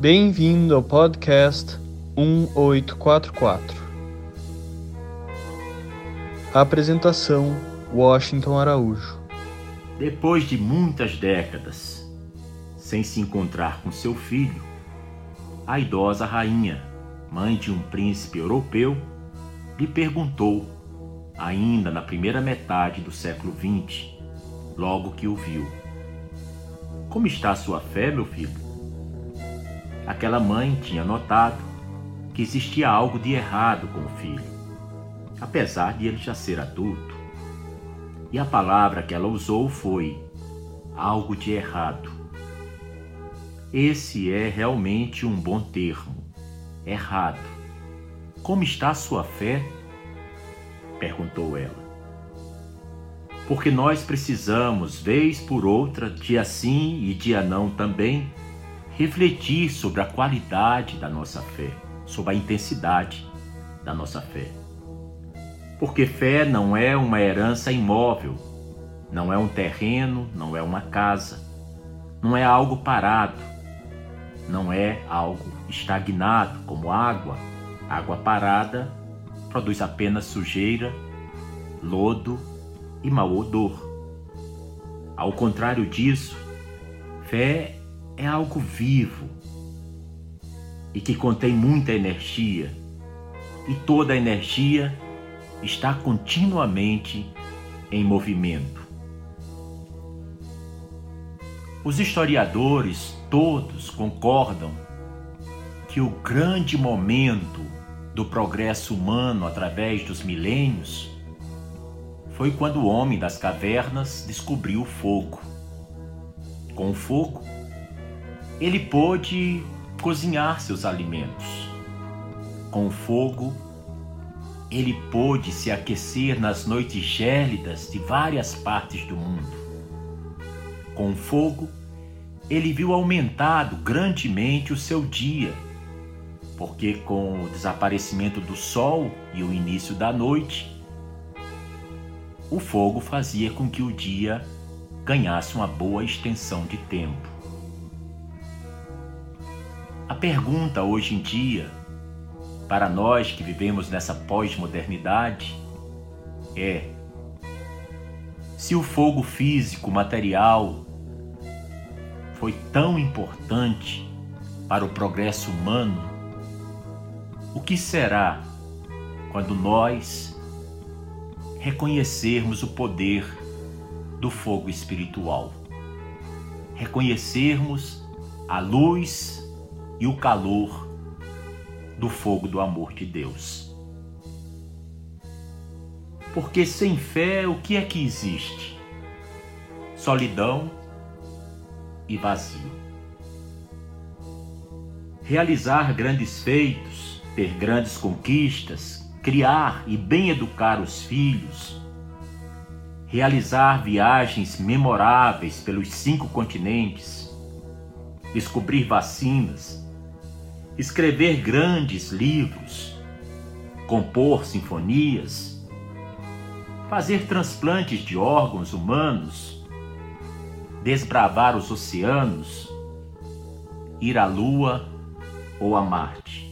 Bem-vindo ao podcast 1844. Apresentação: Washington Araújo. Depois de muitas décadas sem se encontrar com seu filho, a idosa rainha, mãe de um príncipe europeu, lhe perguntou, ainda na primeira metade do século XX, logo que o viu: Como está sua fé, meu filho? Aquela mãe tinha notado que existia algo de errado com o filho, apesar de ele já ser adulto. E a palavra que ela usou foi algo de errado. Esse é realmente um bom termo. Errado. Como está a sua fé? perguntou ela. Porque nós precisamos, vez por outra, dia sim e dia não também, refletir sobre a qualidade da nossa fé, sobre a intensidade da nossa fé. Porque fé não é uma herança imóvel, não é um terreno, não é uma casa, não é algo parado, não é algo estagnado como água. Água parada produz apenas sujeira, lodo e mau odor. Ao contrário disso, fé é algo vivo e que contém muita energia, e toda a energia está continuamente em movimento. Os historiadores todos concordam que o grande momento do progresso humano através dos milênios foi quando o homem das cavernas descobriu o fogo. Com o fogo, ele pôde cozinhar seus alimentos. Com o fogo, ele pôde se aquecer nas noites gélidas de várias partes do mundo. Com o fogo, ele viu aumentado grandemente o seu dia, porque com o desaparecimento do sol e o início da noite, o fogo fazia com que o dia ganhasse uma boa extensão de tempo. A pergunta hoje em dia, para nós que vivemos nessa pós-modernidade, é: se o fogo físico, material, foi tão importante para o progresso humano, o que será quando nós reconhecermos o poder do fogo espiritual? Reconhecermos a luz e o calor do fogo do amor de Deus. Porque sem fé, o que é que existe? Solidão e vazio. Realizar grandes feitos, ter grandes conquistas, criar e bem educar os filhos, realizar viagens memoráveis pelos cinco continentes, descobrir vacinas, escrever grandes livros, compor sinfonias, fazer transplantes de órgãos humanos, desbravar os oceanos, ir à Lua ou a Marte.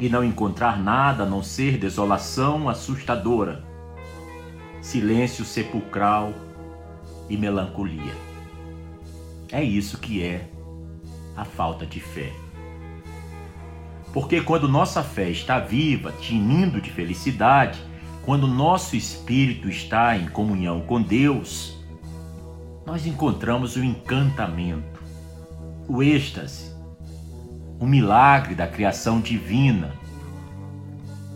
E não encontrar nada a não ser desolação assustadora, silêncio sepulcral e melancolia. É isso que é a falta de fé. Porque quando nossa fé está viva, tinindo de felicidade, quando nosso espírito está em comunhão com Deus, nós encontramos o encantamento, o êxtase, o milagre da criação divina,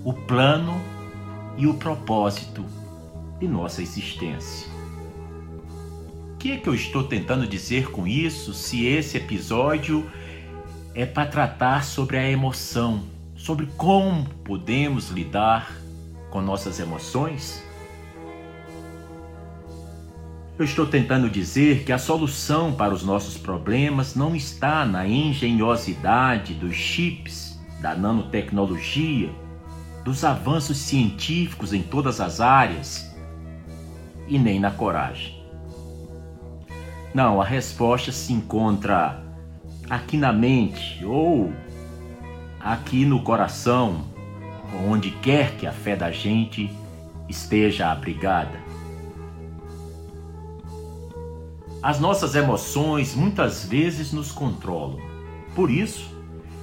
o plano e o propósito de nossa existência. Que é que eu estou tentando dizer com isso se esse episódio é para tratar sobre a emoção, sobre como podemos lidar com nossas emoções? Eu estou tentando dizer que a solução para os nossos problemas não está na engenhosidade dos chips, da nanotecnologia, dos avanços científicos em todas as áreas e nem na coragem. Não, a resposta se encontra aqui na mente ou aqui no coração, onde quer que a fé da gente esteja abrigada. As nossas emoções muitas vezes nos controlam. Por isso,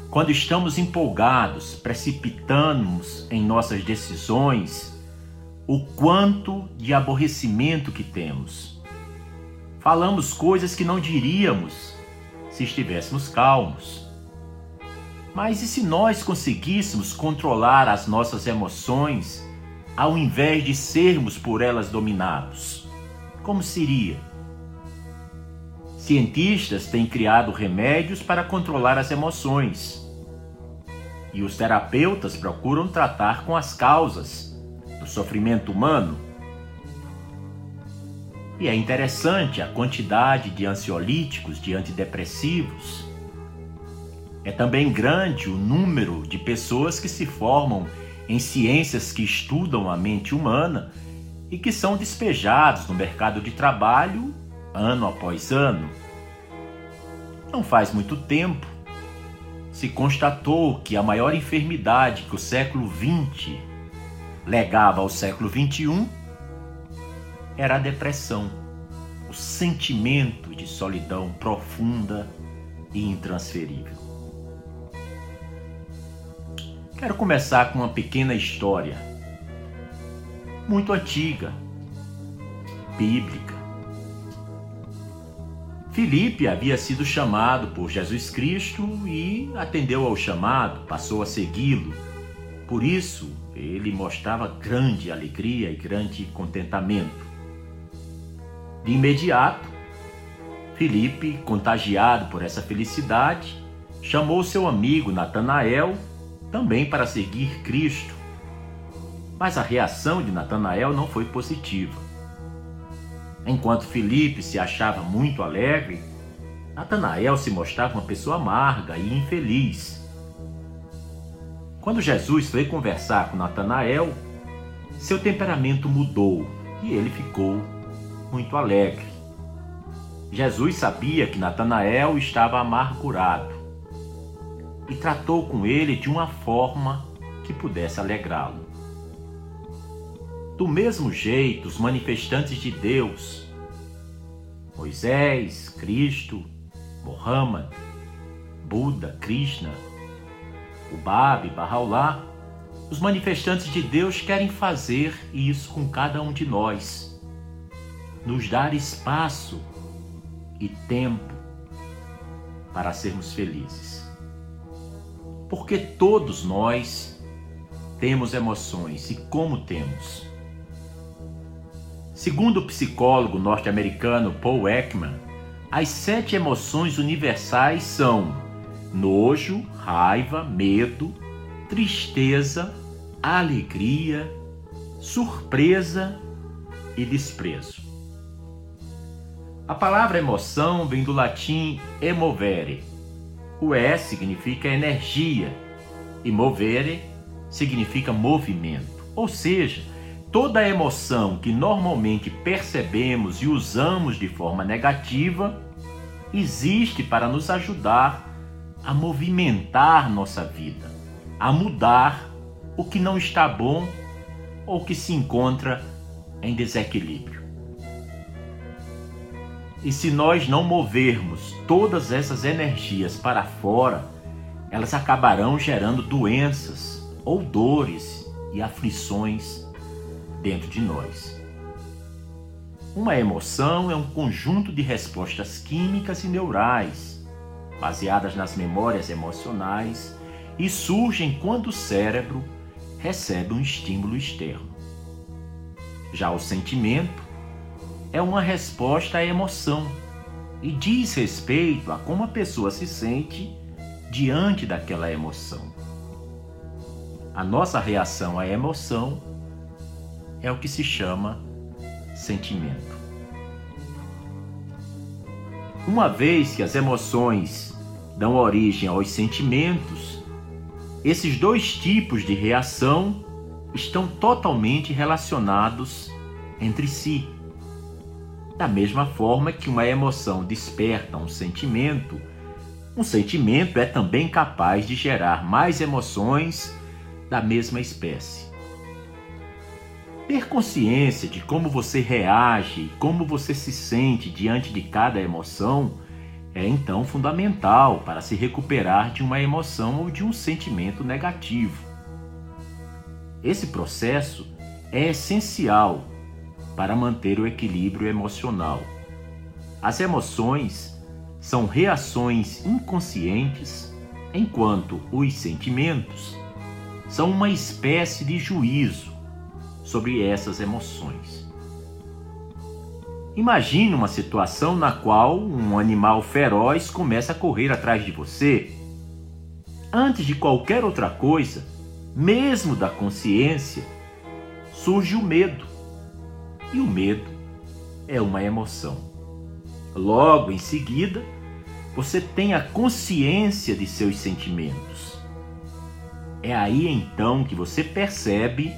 quando estamos empolgados, precipitamos em nossas decisões o quanto de aborrecimento que temos. Falamos coisas que não diríamos se estivéssemos calmos. Mas e se nós conseguíssemos controlar as nossas emoções ao invés de sermos por elas dominados? Como seria? Cientistas têm criado remédios para controlar as emoções. E os terapeutas procuram tratar com as causas do sofrimento humano e é interessante a quantidade de ansiolíticos, de antidepressivos. É também grande o número de pessoas que se formam em ciências que estudam a mente humana e que são despejados no mercado de trabalho ano após ano. Não faz muito tempo se constatou que a maior enfermidade que o século XX legava ao século XXI era a depressão, o sentimento de solidão profunda e intransferível. Quero começar com uma pequena história, muito antiga, bíblica. Filipe havia sido chamado por Jesus Cristo e atendeu ao chamado, passou a segui-lo. Por isso, ele mostrava grande alegria e grande contentamento. De imediato, Felipe, contagiado por essa felicidade, chamou seu amigo Natanael também para seguir Cristo. Mas a reação de Natanael não foi positiva. Enquanto Felipe se achava muito alegre, Natanael se mostrava uma pessoa amarga e infeliz. Quando Jesus foi conversar com Natanael, seu temperamento mudou e ele ficou muito alegre. Jesus sabia que Natanael estava amargurado e tratou com ele de uma forma que pudesse alegrá-lo. Do mesmo jeito, os manifestantes de Deus, Moisés, Cristo, Mohammed, Buda, Krishna, Ubab, Bahá'u'lláh, os manifestantes de Deus querem fazer isso com cada um de nós nos dar espaço e tempo para sermos felizes. Porque todos nós temos emoções e como temos. Segundo o psicólogo norte-americano Paul Ekman, as sete emoções universais são nojo, raiva, medo, tristeza, alegria, surpresa e desprezo. A palavra emoção vem do latim emovere. O E significa energia e movere significa movimento. Ou seja, toda emoção que normalmente percebemos e usamos de forma negativa existe para nos ajudar a movimentar nossa vida, a mudar o que não está bom ou que se encontra em desequilíbrio. E se nós não movermos todas essas energias para fora, elas acabarão gerando doenças ou dores e aflições dentro de nós. Uma emoção é um conjunto de respostas químicas e neurais, baseadas nas memórias emocionais, e surgem quando o cérebro recebe um estímulo externo. Já o sentimento é uma resposta à emoção e diz respeito a como a pessoa se sente diante daquela emoção. A nossa reação à emoção é o que se chama sentimento. Uma vez que as emoções dão origem aos sentimentos, esses dois tipos de reação estão totalmente relacionados entre si. Da mesma forma que uma emoção desperta um sentimento, Um sentimento é também capaz de gerar mais emoções da mesma espécie. Ter consciência de como você reage e como você se sente diante de cada emoção é então fundamental para se recuperar de uma emoção ou de um sentimento negativo. Esse processo é essencial para manter o equilíbrio emocional. As emoções são reações inconscientes, enquanto os sentimentos são uma espécie de juízo sobre essas emoções. Imagine uma situação na qual um animal feroz começa a correr atrás de você. Antes de qualquer outra coisa, mesmo da consciência, surge o medo. E o medo é uma emoção. Logo em seguida, você tem a consciência de seus sentimentos. É aí então que você percebe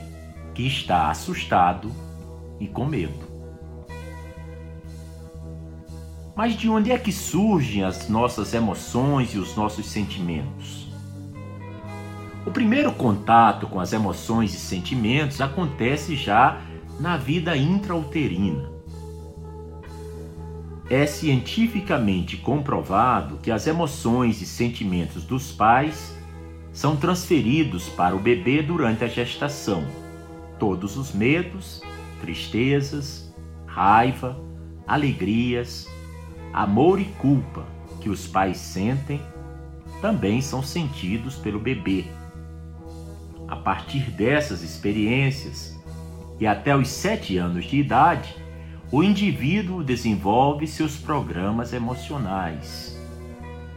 que está assustado e com medo. Mas de onde é que surgem as nossas emoções e os nossos sentimentos? O primeiro contato com as emoções e sentimentos acontece já na vida intrauterina. É cientificamente comprovado que as emoções e sentimentos dos pais são transferidos para o bebê durante a gestação. Todos os medos, tristezas, raiva, alegrias, amor e culpa que os pais sentem também são sentidos pelo bebê. A partir dessas experiências, e até os sete anos de idade, o indivíduo desenvolve seus programas emocionais.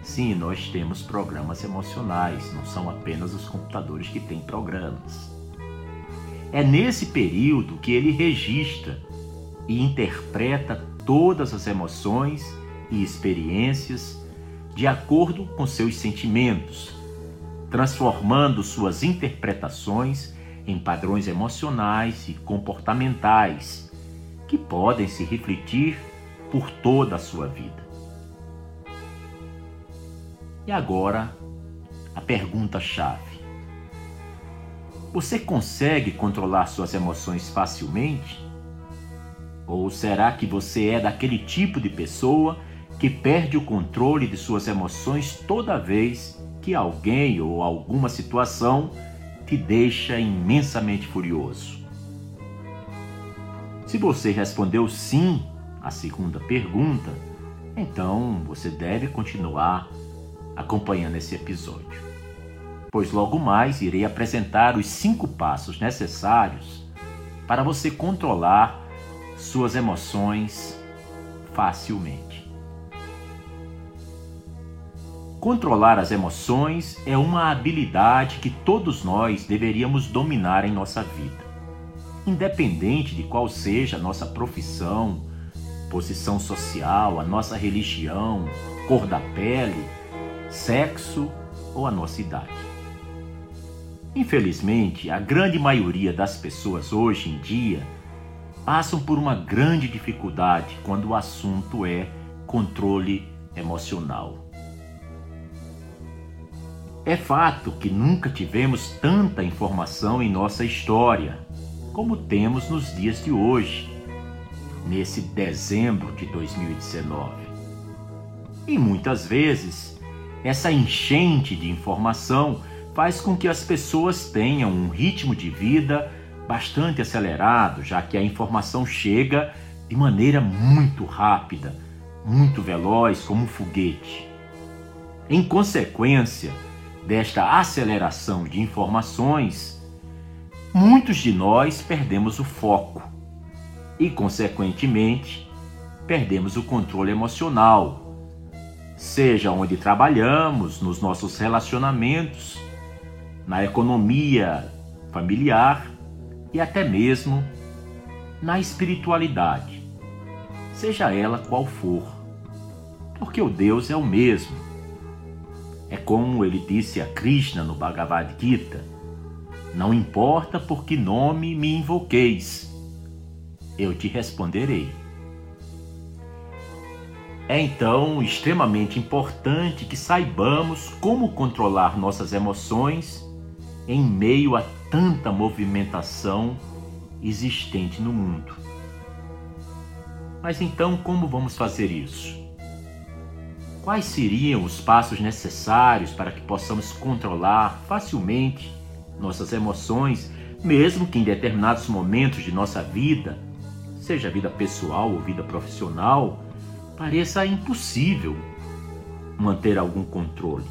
Sim, nós temos programas emocionais, não são apenas os computadores que têm programas. É nesse período que ele registra e interpreta todas as emoções e experiências de acordo com seus sentimentos, transformando suas interpretações em padrões emocionais e comportamentais que podem se refletir por toda a sua vida. E agora, a pergunta-chave: Você consegue controlar suas emoções facilmente? Ou será que você é daquele tipo de pessoa que perde o controle de suas emoções toda vez que alguém ou alguma situação te deixa imensamente furioso? Se você respondeu sim à segunda pergunta, então você deve continuar acompanhando esse episódio. Pois logo mais irei apresentar os cinco passos necessários para você controlar suas emoções facilmente. Controlar as emoções é uma habilidade que todos nós deveríamos dominar em nossa vida. Independente de qual seja a nossa profissão, posição social, a nossa religião, cor da pele, sexo ou a nossa idade. Infelizmente, a grande maioria das pessoas hoje em dia passam por uma grande dificuldade quando o assunto é controle emocional. É fato que nunca tivemos tanta informação em nossa história como temos nos dias de hoje, nesse dezembro de 2019. E muitas vezes, essa enchente de informação faz com que as pessoas tenham um ritmo de vida bastante acelerado, já que a informação chega de maneira muito rápida, muito veloz, como um foguete. Em consequência, desta aceleração de informações, muitos de nós perdemos o foco e, consequentemente, perdemos o controle emocional, seja onde trabalhamos, nos nossos relacionamentos, na economia familiar e até mesmo na espiritualidade, seja ela qual for, porque o Deus é o mesmo é como ele disse a Krishna no Bhagavad Gita: Não importa por que nome me invoqueis, eu te responderei. É então extremamente importante que saibamos como controlar nossas emoções em meio a tanta movimentação existente no mundo. Mas então, como vamos fazer isso? Quais seriam os passos necessários para que possamos controlar facilmente nossas emoções, mesmo que em determinados momentos de nossa vida, seja vida pessoal ou vida profissional, pareça impossível manter algum controle?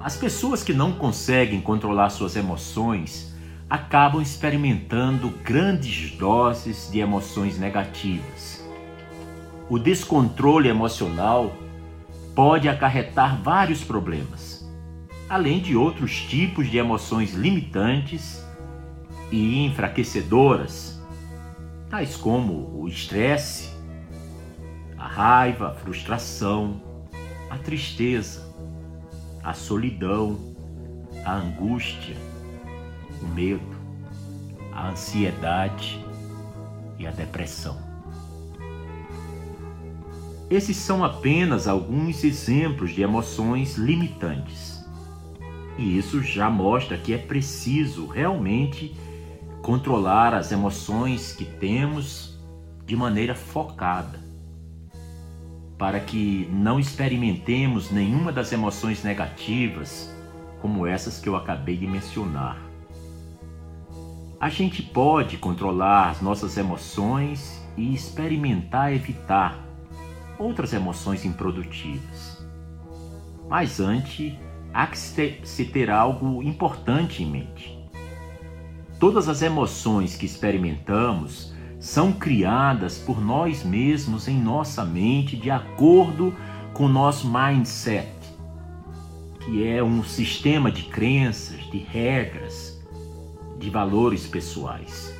As pessoas que não conseguem controlar suas emoções acabam experimentando grandes doses de emoções negativas. O descontrole emocional pode acarretar vários problemas, além de outros tipos de emoções limitantes e enfraquecedoras, tais como o estresse, a raiva, a frustração, a tristeza, a solidão, a angústia o medo, a ansiedade e a depressão. Esses são apenas alguns exemplos de emoções limitantes. E isso já mostra que é preciso realmente controlar as emoções que temos de maneira focada, para que não experimentemos nenhuma das emoções negativas, como essas que eu acabei de mencionar. A gente pode controlar as nossas emoções e experimentar evitar outras emoções improdutivas. Mas antes, há que se ter algo importante em mente. Todas as emoções que experimentamos são criadas por nós mesmos em nossa mente de acordo com nosso mindset, que é um sistema de crenças, de regras, de valores pessoais.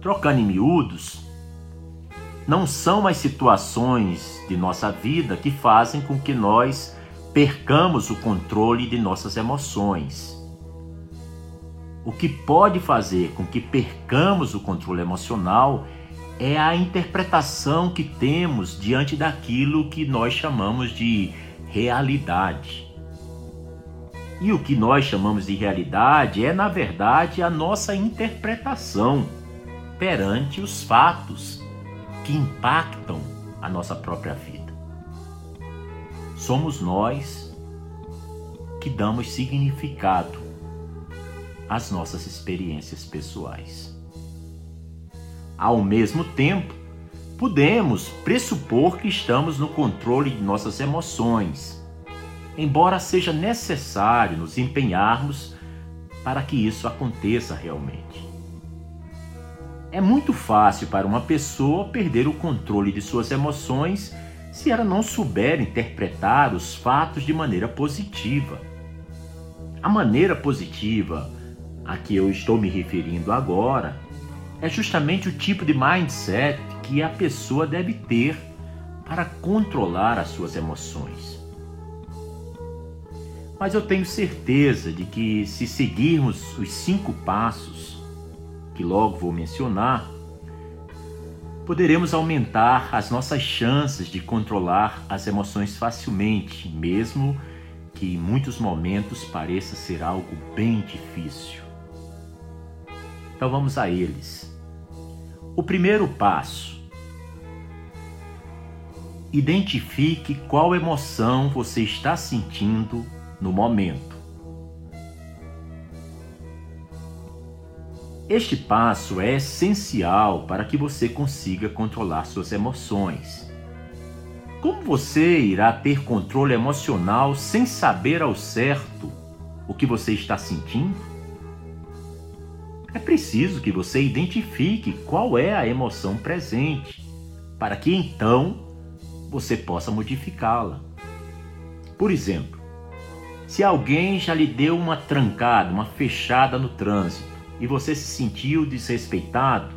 Trocando em miúdos, não são as situações de nossa vida que fazem com que nós percamos o controle de nossas emoções. O que pode fazer com que percamos o controle emocional é a interpretação que temos diante daquilo que nós chamamos de realidade. E o que nós chamamos de realidade é, na verdade, a nossa interpretação perante os fatos que impactam a nossa própria vida. Somos nós que damos significado às nossas experiências pessoais. Ao mesmo tempo, podemos pressupor que estamos no controle de nossas emoções embora seja necessário nos empenharmos para que isso aconteça realmente. É muito fácil para uma pessoa perder o controle de suas emoções se ela não souber interpretar os fatos de maneira positiva. A maneira positiva a que eu estou me referindo agora é justamente o tipo de mindset que a pessoa deve ter para controlar as suas emoções. Mas eu tenho certeza de que se seguirmos os cinco passos, que logo vou mencionar, poderemos aumentar as nossas chances de controlar as emoções facilmente, mesmo que em muitos momentos pareça ser algo bem difícil. Então vamos a eles. O primeiro passo. Identifique qual emoção você está sentindo no momento. Este passo é essencial para que você consiga controlar suas emoções. Como você irá ter controle emocional sem saber ao certo o que você está sentindo? É preciso que você identifique qual é a emoção presente, para que então você possa modificá-la. Por exemplo, se alguém já lhe deu uma trancada, uma fechada no trânsito e você se sentiu desrespeitado,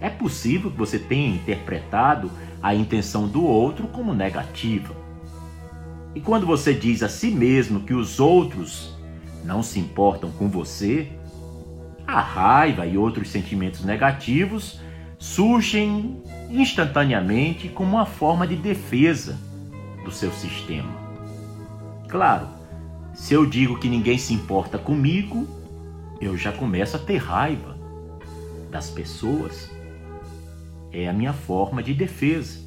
é possível que você tenha interpretado a intenção do outro como negativa. E quando você diz a si mesmo que os outros não se importam com você, a raiva e outros sentimentos negativos surgem instantaneamente como uma forma de defesa do seu sistema. Claro, se eu digo que ninguém se importa comigo, eu já começo a ter raiva das pessoas. É a minha forma de defesa.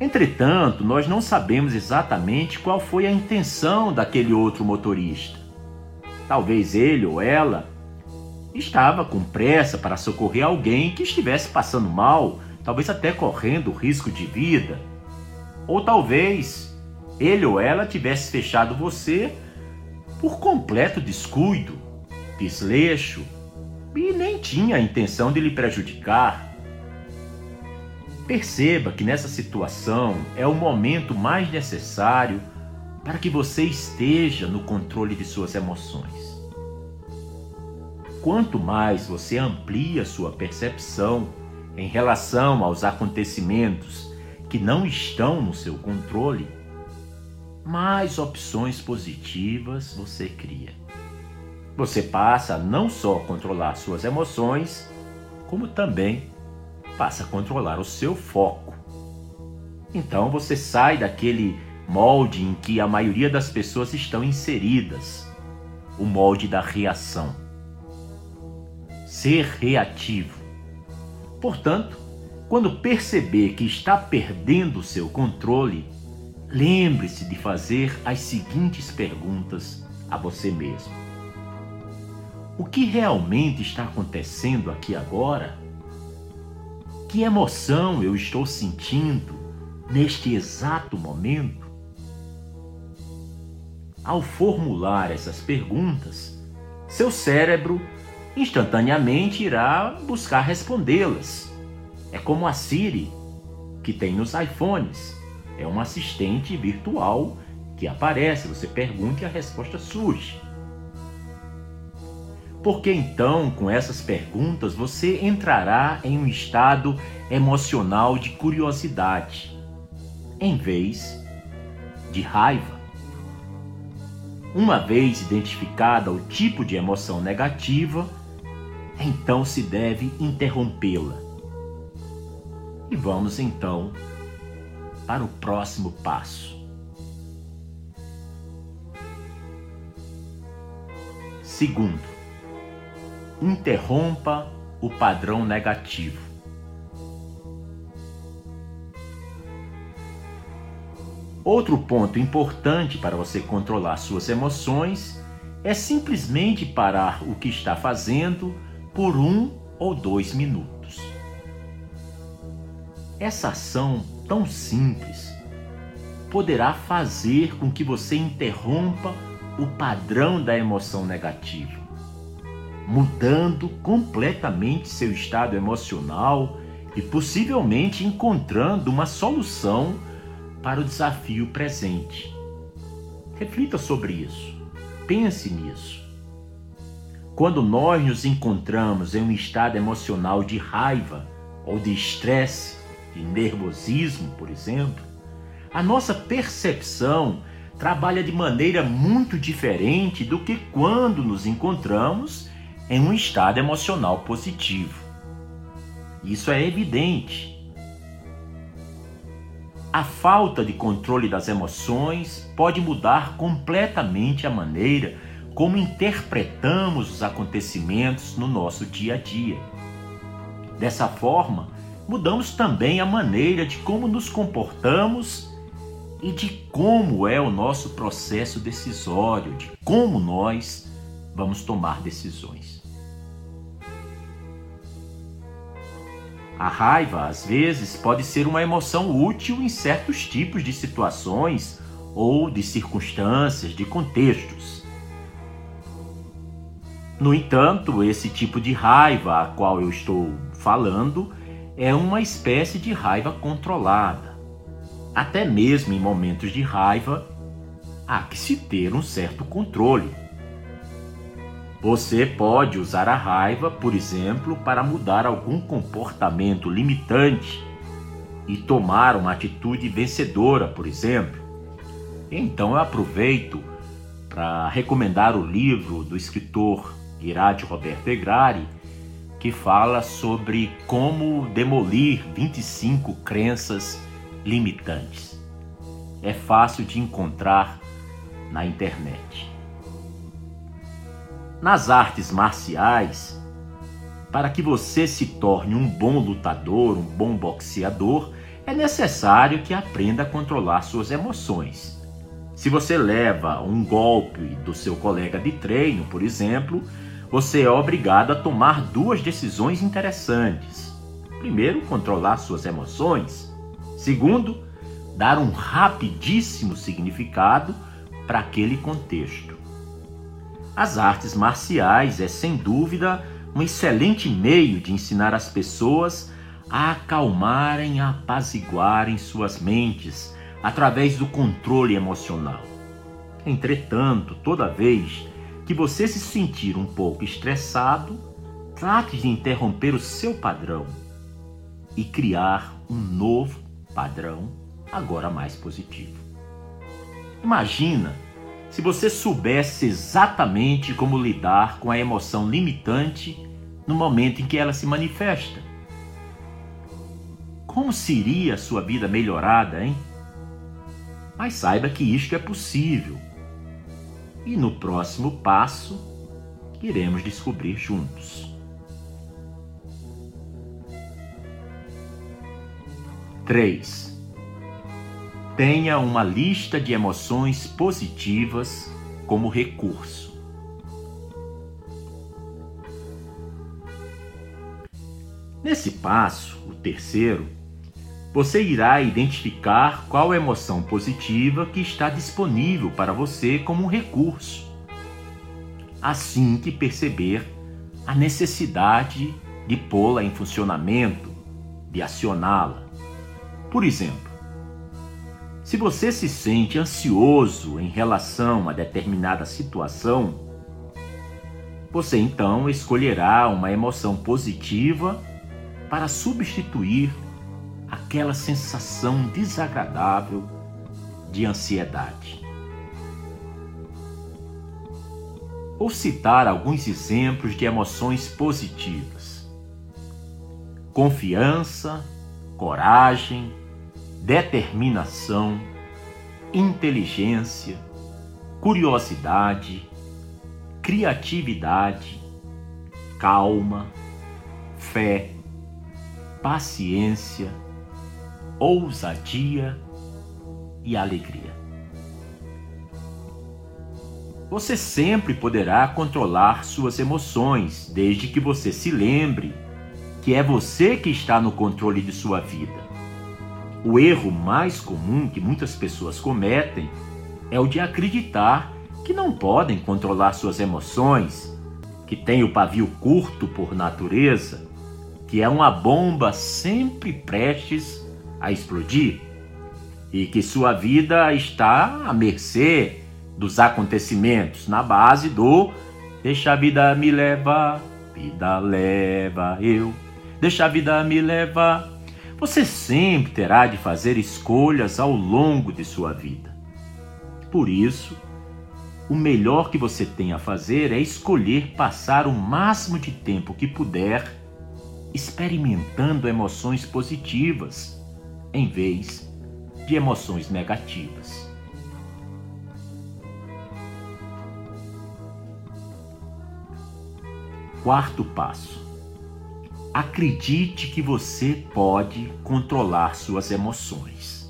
Entretanto, nós não sabemos exatamente qual foi a intenção daquele outro motorista. Talvez ele ou ela estava com pressa para socorrer alguém que estivesse passando mal, talvez até correndo risco de vida. Ou talvez ele ou ela tivesse fechado você por completo descuido, desleixo e nem tinha a intenção de lhe prejudicar. Perceba que nessa situação é o momento mais necessário para que você esteja no controle de suas emoções. Quanto mais você amplia sua percepção em relação aos acontecimentos que não estão no seu controle, mais opções positivas você cria. Você passa a não só controlar suas emoções, como também passa a controlar o seu foco. Então você sai daquele molde em que a maioria das pessoas estão inseridas o molde da reação. Ser reativo. Portanto, quando perceber que está perdendo o seu controle, lembre-se de fazer as seguintes perguntas a você mesmo: O que realmente está acontecendo aqui agora? Que emoção eu estou sentindo neste exato momento? Ao formular essas perguntas, seu cérebro instantaneamente irá buscar respondê-las. É como a Siri, que tem nos iPhones. É um assistente virtual que aparece, você pergunta e a resposta surge. Porque então, com essas perguntas, você entrará em um estado emocional de curiosidade, em vez de raiva. Uma vez identificada o tipo de emoção negativa, então se deve interrompê-la. E vamos então para o próximo passo. Segundo, interrompa o padrão negativo. Outro ponto importante para você controlar suas emoções é simplesmente parar o que está fazendo por um ou dois minutos. Essa ação tão simples poderá fazer com que você interrompa o padrão da emoção negativa mudando completamente seu estado emocional e possivelmente encontrando uma solução para o desafio presente. Reflita sobre isso. Pense nisso. Quando nós nos encontramos em um estado emocional de raiva ou de estresse, de nervosismo, por exemplo, a nossa percepção trabalha de maneira muito diferente do que quando nos encontramos em um estado emocional positivo. Isso é evidente. A falta de controle das emoções pode mudar completamente a maneira como interpretamos os acontecimentos no nosso dia a dia. Dessa forma, mudamos também a maneira de como nos comportamos e de como é o nosso processo decisório, de como nós vamos tomar decisões. A raiva, às vezes, pode ser uma emoção útil em certos tipos de situações ou de circunstâncias, de contextos. No entanto, esse tipo de raiva a qual eu estou falando é uma espécie de raiva controlada. Até mesmo em momentos de raiva, há que se ter um certo controle. Você pode usar a raiva, por exemplo, para mudar algum comportamento limitante e tomar uma atitude vencedora, por exemplo. Então eu aproveito para recomendar o livro do escritor Irade Roberto Egrari, que fala sobre como demolir 25 crenças limitantes. É fácil de encontrar na internet. Nas artes marciais, para que você se torne um bom lutador, um bom boxeador, é necessário que aprenda a controlar suas emoções. Se você leva um golpe do seu colega de treino, por exemplo, você é obrigado a tomar duas decisões interessantes. Primeiro, controlar suas emoções. Segundo, dar um rapidíssimo significado para aquele contexto. As artes marciais é sem dúvida um excelente meio de ensinar as pessoas a acalmarem, a apaziguarem suas mentes através do controle emocional. Entretanto, toda vez que você se sentir um pouco estressado, trate de interromper o seu padrão e criar um novo padrão, agora mais positivo. Imagina se você soubesse exatamente como lidar com a emoção limitante no momento em que ela se manifesta. Como seria a sua vida melhorada, hein? Mas saiba que isto é possível. E no próximo passo, iremos descobrir juntos. 3. Tenha uma lista de emoções positivas como recurso. Nesse passo, o terceiro, você irá identificar qual emoção positiva que está disponível para você como um recurso. Assim que perceber a necessidade de pô-la em funcionamento, de acioná-la. Por exemplo, se você se sente ansioso em relação a determinada situação, você então escolherá uma emoção positiva para substituir aquela sensação desagradável de ansiedade. Vou citar alguns exemplos de emoções positivas: confiança, coragem, determinação, inteligência, curiosidade, criatividade, calma, fé, paciência ousadia e alegria. Você sempre poderá controlar suas emoções, desde que você se lembre que é você que está no controle de sua vida. O erro mais comum que muitas pessoas cometem é o de acreditar que não podem controlar suas emoções, que têm o pavio curto por natureza, que é uma bomba sempre prestes a explodir e que sua vida está à mercê dos acontecimentos na base do deixa a vida me levar, vida leva eu, deixa a vida me levar. Você sempre terá de fazer escolhas ao longo de sua vida. Por isso, o melhor que você tem a fazer é escolher passar o máximo de tempo que puder experimentando emoções positivas em vez de emoções negativas. Quarto passo. Acredite que você pode controlar suas emoções.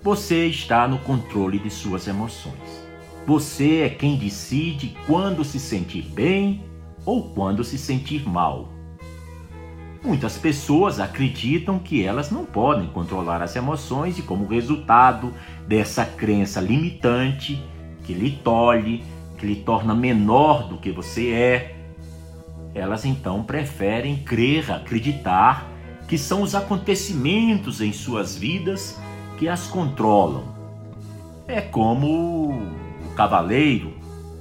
Você está no controle de suas emoções. Você é quem decide quando se sentir bem ou quando se sentir mal. Muitas pessoas acreditam que elas não podem controlar as emoções e, como resultado dessa crença limitante, que lhe tolhe, que lhe torna menor do que você é, elas então preferem crer, acreditar que são os acontecimentos em suas vidas que as controlam. É como o cavaleiro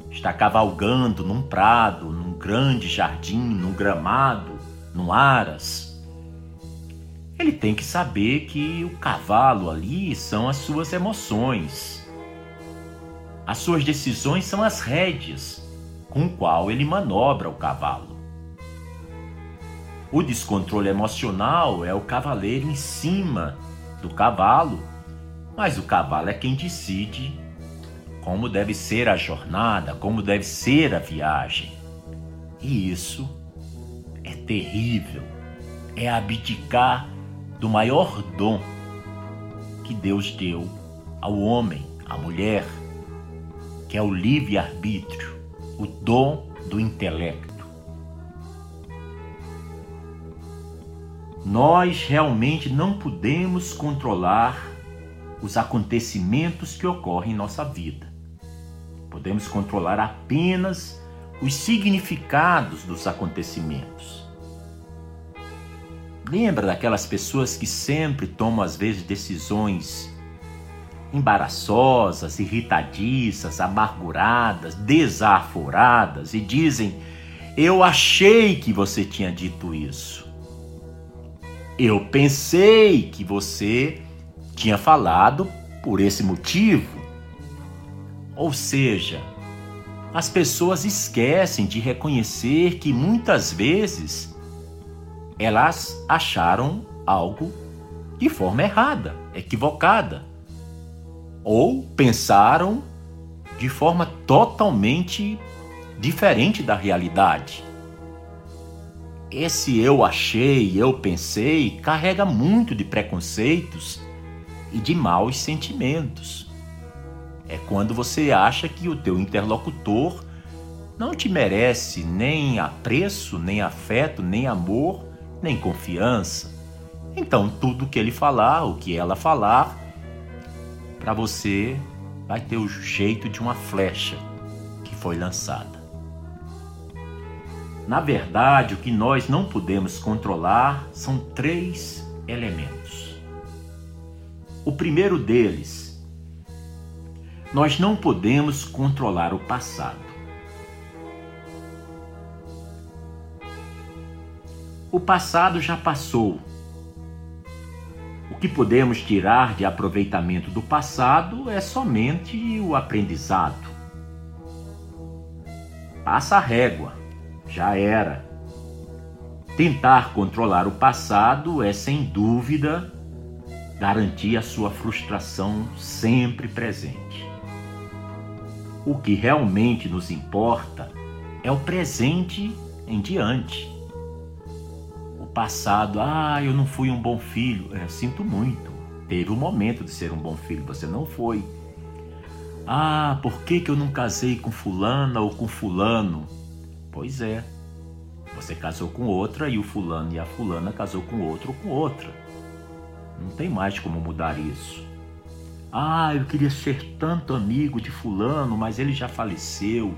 está cavalgando num prado, num grande jardim, num gramado no Aras, ele tem que saber que o cavalo ali são as suas emoções. As suas decisões são as rédeas com qual ele manobra o cavalo. O descontrole emocional é o cavaleiro em cima do cavalo, mas o cavalo é quem decide como deve ser a jornada, como deve ser a viagem. E isso é terrível. É abdicar do maior dom que Deus deu ao homem, à mulher, que é o livre-arbítrio, o dom do intelecto. Nós realmente não podemos controlar os acontecimentos que ocorrem em nossa vida. Podemos controlar apenas os significados dos acontecimentos. Lembra daquelas pessoas que sempre tomam, às vezes, decisões embaraçosas, irritadiças, amarguradas, desaforadas e dizem: Eu achei que você tinha dito isso. Eu pensei que você tinha falado por esse motivo. Ou seja, as pessoas esquecem de reconhecer que muitas vezes elas acharam algo de forma errada, equivocada, ou pensaram de forma totalmente diferente da realidade. Esse eu achei, eu pensei, carrega muito de preconceitos e de maus sentimentos. É quando você acha que o teu interlocutor não te merece nem apreço, nem afeto, nem amor, nem confiança. Então, tudo que ele falar, o que ela falar, para você vai ter o jeito de uma flecha que foi lançada. Na verdade, o que nós não podemos controlar são três elementos. O primeiro deles nós não podemos controlar o passado. O passado já passou. O que podemos tirar de aproveitamento do passado é somente o aprendizado. Passa a régua, já era. Tentar controlar o passado é, sem dúvida, garantir a sua frustração sempre presente. O que realmente nos importa é o presente em diante. Passado, ah, eu não fui um bom filho. É, sinto muito. Teve o um momento de ser um bom filho, você não foi. Ah, por que, que eu não casei com fulana ou com fulano? Pois é, você casou com outra e o fulano e a fulana casou com outro ou com outra. Não tem mais como mudar isso. Ah, eu queria ser tanto amigo de Fulano, mas ele já faleceu.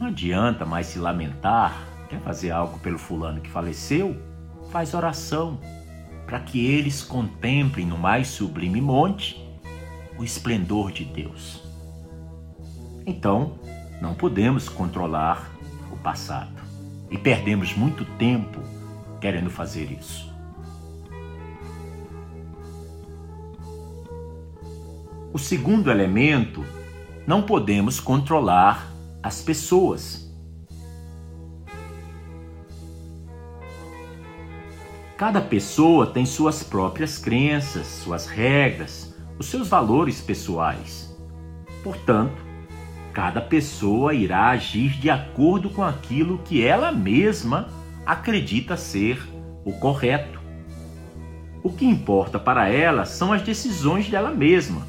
Não adianta mais se lamentar. Quer fazer algo pelo Fulano que faleceu? Faz oração para que eles contemplem no mais sublime monte o esplendor de Deus. Então, não podemos controlar o passado e perdemos muito tempo querendo fazer isso. O segundo elemento, não podemos controlar as pessoas. Cada pessoa tem suas próprias crenças, suas regras, os seus valores pessoais. Portanto, cada pessoa irá agir de acordo com aquilo que ela mesma acredita ser o correto. O que importa para ela são as decisões dela mesma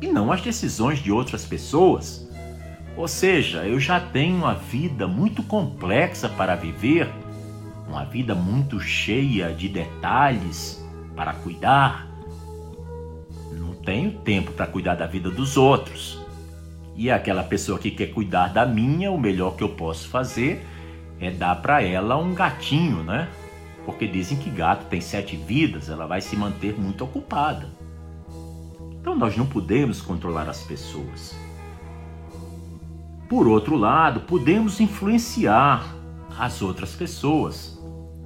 e não as decisões de outras pessoas. Ou seja, eu já tenho uma vida muito complexa para viver, uma vida muito cheia de detalhes para cuidar. Não tenho tempo para cuidar da vida dos outros. E aquela pessoa que quer cuidar da minha, o melhor que eu posso fazer é dar para ela um gatinho, né? Porque dizem que gato tem sete vidas, ela vai se manter muito ocupada. Então nós não podemos controlar as pessoas. Por outro lado, podemos influenciar as outras pessoas,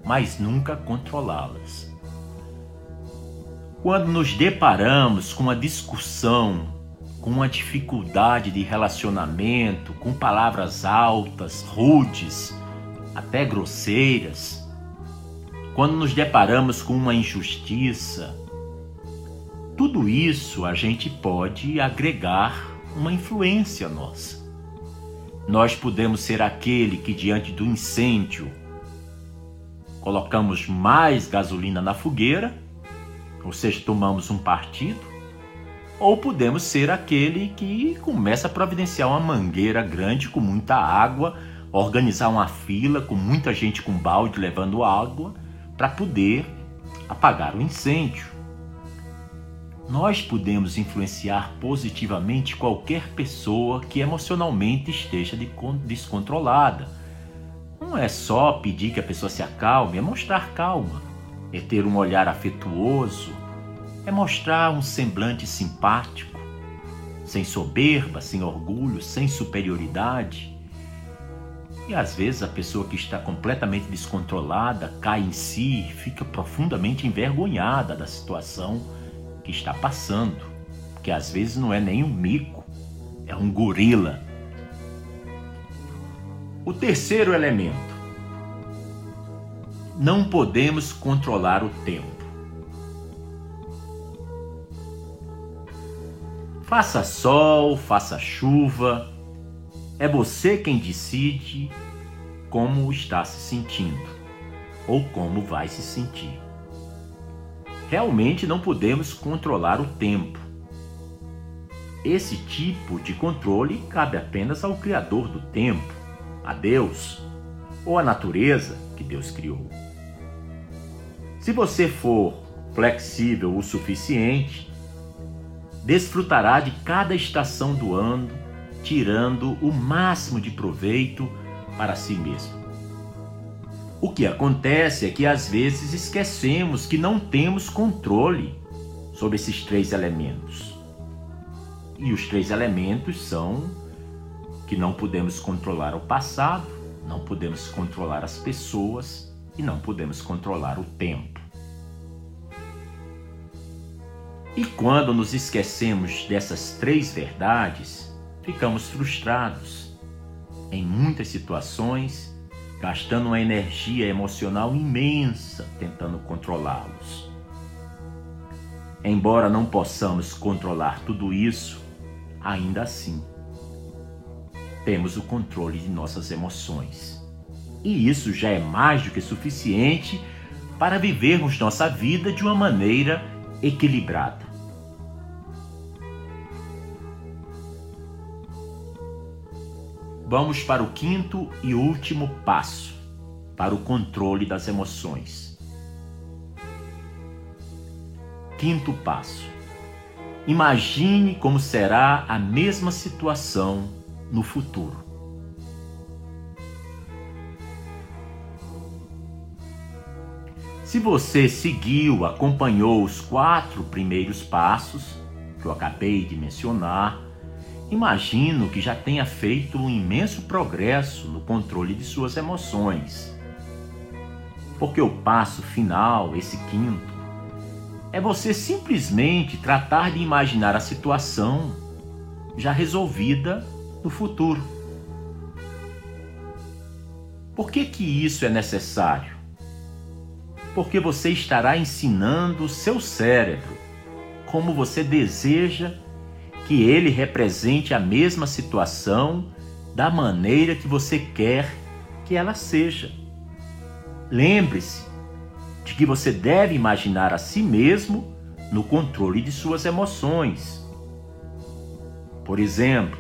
mas nunca controlá-las. Quando nos deparamos com uma discussão com uma dificuldade de relacionamento, com palavras altas, rudes, até grosseiras, quando nos deparamos com uma injustiça, tudo isso a gente pode agregar uma influência nossa. Nós podemos ser aquele que, diante do incêndio, colocamos mais gasolina na fogueira, ou seja, tomamos um partido, ou podemos ser aquele que começa a providenciar uma mangueira grande com muita água, organizar uma fila com muita gente com balde levando água para poder apagar o incêndio. Nós podemos influenciar positivamente qualquer pessoa que emocionalmente esteja descontrolada. Não é só pedir que a pessoa se acalme, é mostrar calma, é ter um olhar afetuoso, é mostrar um semblante simpático, sem soberba, sem orgulho, sem superioridade. E às vezes a pessoa que está completamente descontrolada cai em si, fica profundamente envergonhada da situação que está passando, que às vezes não é nem um mico, é um gorila. O terceiro elemento. Não podemos controlar o tempo. Faça sol, faça chuva, é você quem decide como está se sentindo ou como vai se sentir. Realmente não podemos controlar o tempo. Esse tipo de controle cabe apenas ao Criador do tempo, a Deus, ou à natureza que Deus criou. Se você for flexível o suficiente, desfrutará de cada estação do ano, tirando o máximo de proveito para si mesmo. O que acontece é que às vezes esquecemos que não temos controle sobre esses três elementos. E os três elementos são que não podemos controlar o passado, não podemos controlar as pessoas e não podemos controlar o tempo. E quando nos esquecemos dessas três verdades, ficamos frustrados em muitas situações, gastando uma energia emocional imensa tentando controlá-los. Embora não possamos controlar tudo isso, ainda assim temos o controle de nossas emoções. E isso já é mais do que suficiente para vivermos nossa vida de uma maneira equilibrada. Vamos para o quinto e último passo, para o controle das emoções. Quinto passo. Imagine como será a mesma situação no futuro. Se você seguiu, acompanhou os quatro primeiros passos que eu acabei de mencionar, Imagino que já tenha feito um imenso progresso no controle de suas emoções. Porque o passo final, esse quinto, é você simplesmente tratar de imaginar a situação já resolvida no futuro. Por que que isso é necessário? Porque você estará ensinando o seu cérebro como você deseja que ele represente a mesma situação da maneira que você quer que ela seja. Lembre-se de que você deve imaginar a si mesmo no controle de suas emoções. Por exemplo,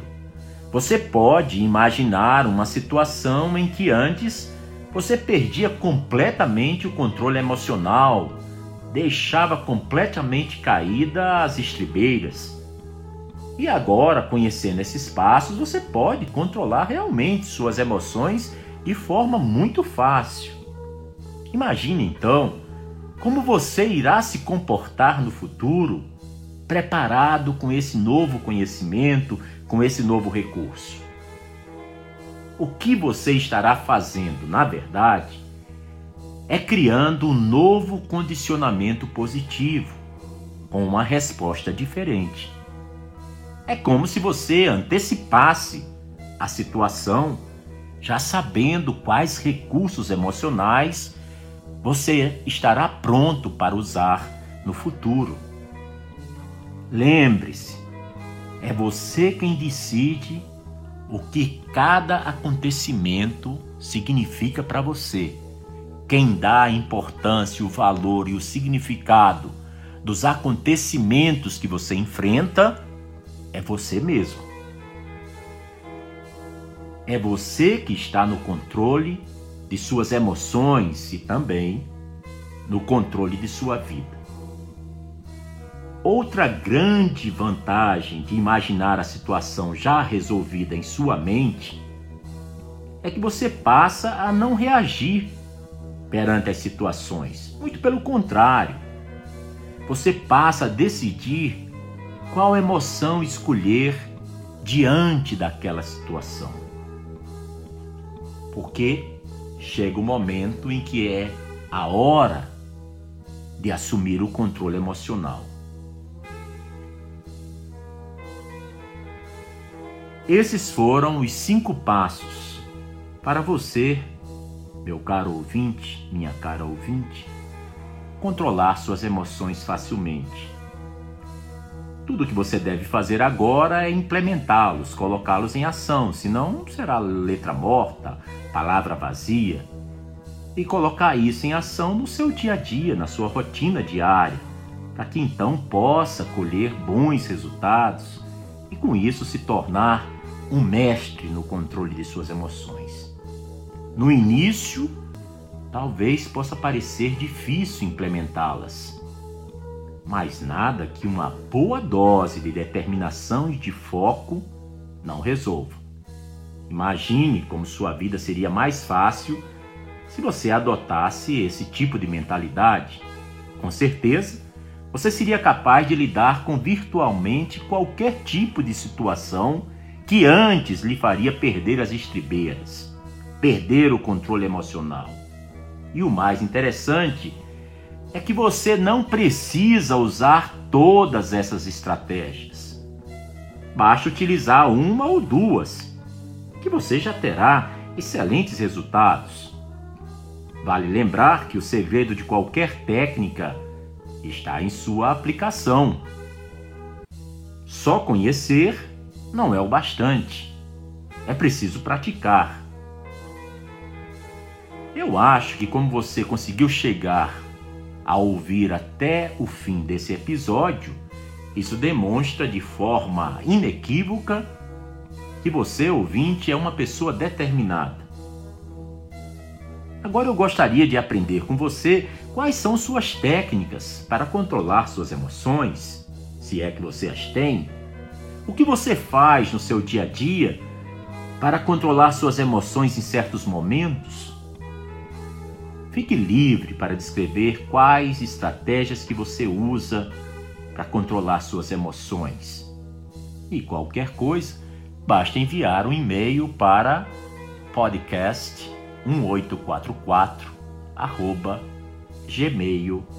você pode imaginar uma situação em que antes você perdia completamente o controle emocional, deixava completamente caída as estribeiras e agora, conhecendo esses passos, você pode controlar realmente suas emoções de forma muito fácil. Imagine então como você irá se comportar no futuro, preparado com esse novo conhecimento, com esse novo recurso. O que você estará fazendo, na verdade, é criando um novo condicionamento positivo, com uma resposta diferente. É como se você antecipasse a situação, já sabendo quais recursos emocionais você estará pronto para usar no futuro. Lembre-se, é você quem decide o que cada acontecimento significa para você. Quem dá a importância, o valor e o significado dos acontecimentos que você enfrenta é você mesmo. É você que está no controle de suas emoções e também no controle de sua vida. Outra grande vantagem de imaginar a situação já resolvida em sua mente é que você passa a não reagir perante as situações. Muito pelo contrário, você passa a decidir qual emoção escolher diante daquela situação. Porque chega o momento em que é a hora de assumir o controle emocional. Esses foram os cinco passos para você, meu caro ouvinte, minha cara ouvinte, controlar suas emoções facilmente tudo que você deve fazer agora é implementá-los, colocá-los em ação, senão será letra morta, palavra vazia. E colocar isso em ação no seu dia a dia, na sua rotina diária, para que então possa colher bons resultados e com isso se tornar um mestre no controle de suas emoções. No início, talvez possa parecer difícil implementá-las mas nada que uma boa dose de determinação e de foco não resolva. Imagine como sua vida seria mais fácil se você adotasse esse tipo de mentalidade. Com certeza, você seria capaz de lidar com virtualmente qualquer tipo de situação que antes lhe faria perder as estribeiras, perder o controle emocional. E o mais interessante é que você não precisa usar todas essas estratégias. Basta utilizar uma ou duas, que você já terá excelentes resultados. Vale lembrar que o segredo de qualquer técnica está em sua aplicação. Só conhecer não é o bastante. É preciso praticar. Eu acho que como você conseguiu chegar ao ouvir até o fim desse episódio, isso demonstra de forma inequívoca que você, ouvinte, é uma pessoa determinada. Agora eu gostaria de aprender com você quais são suas técnicas para controlar suas emoções, se é que você as tem. O que você faz no seu dia a dia para controlar suas emoções em certos momentos? Fique livre para descrever quais estratégias que você usa para controlar suas emoções. E qualquer coisa, basta enviar um e-mail para podcast1844 gmail.com.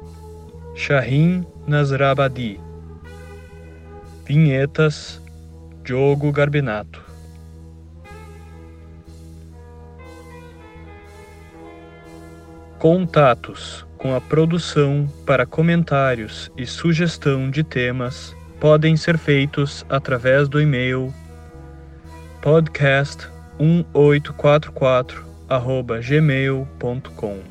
Shahin Nasrabadi. Vinhetas: Diogo Garbinato. Contatos com a produção para comentários e sugestão de temas podem ser feitos através do e-mail podcast1844@gmail.com.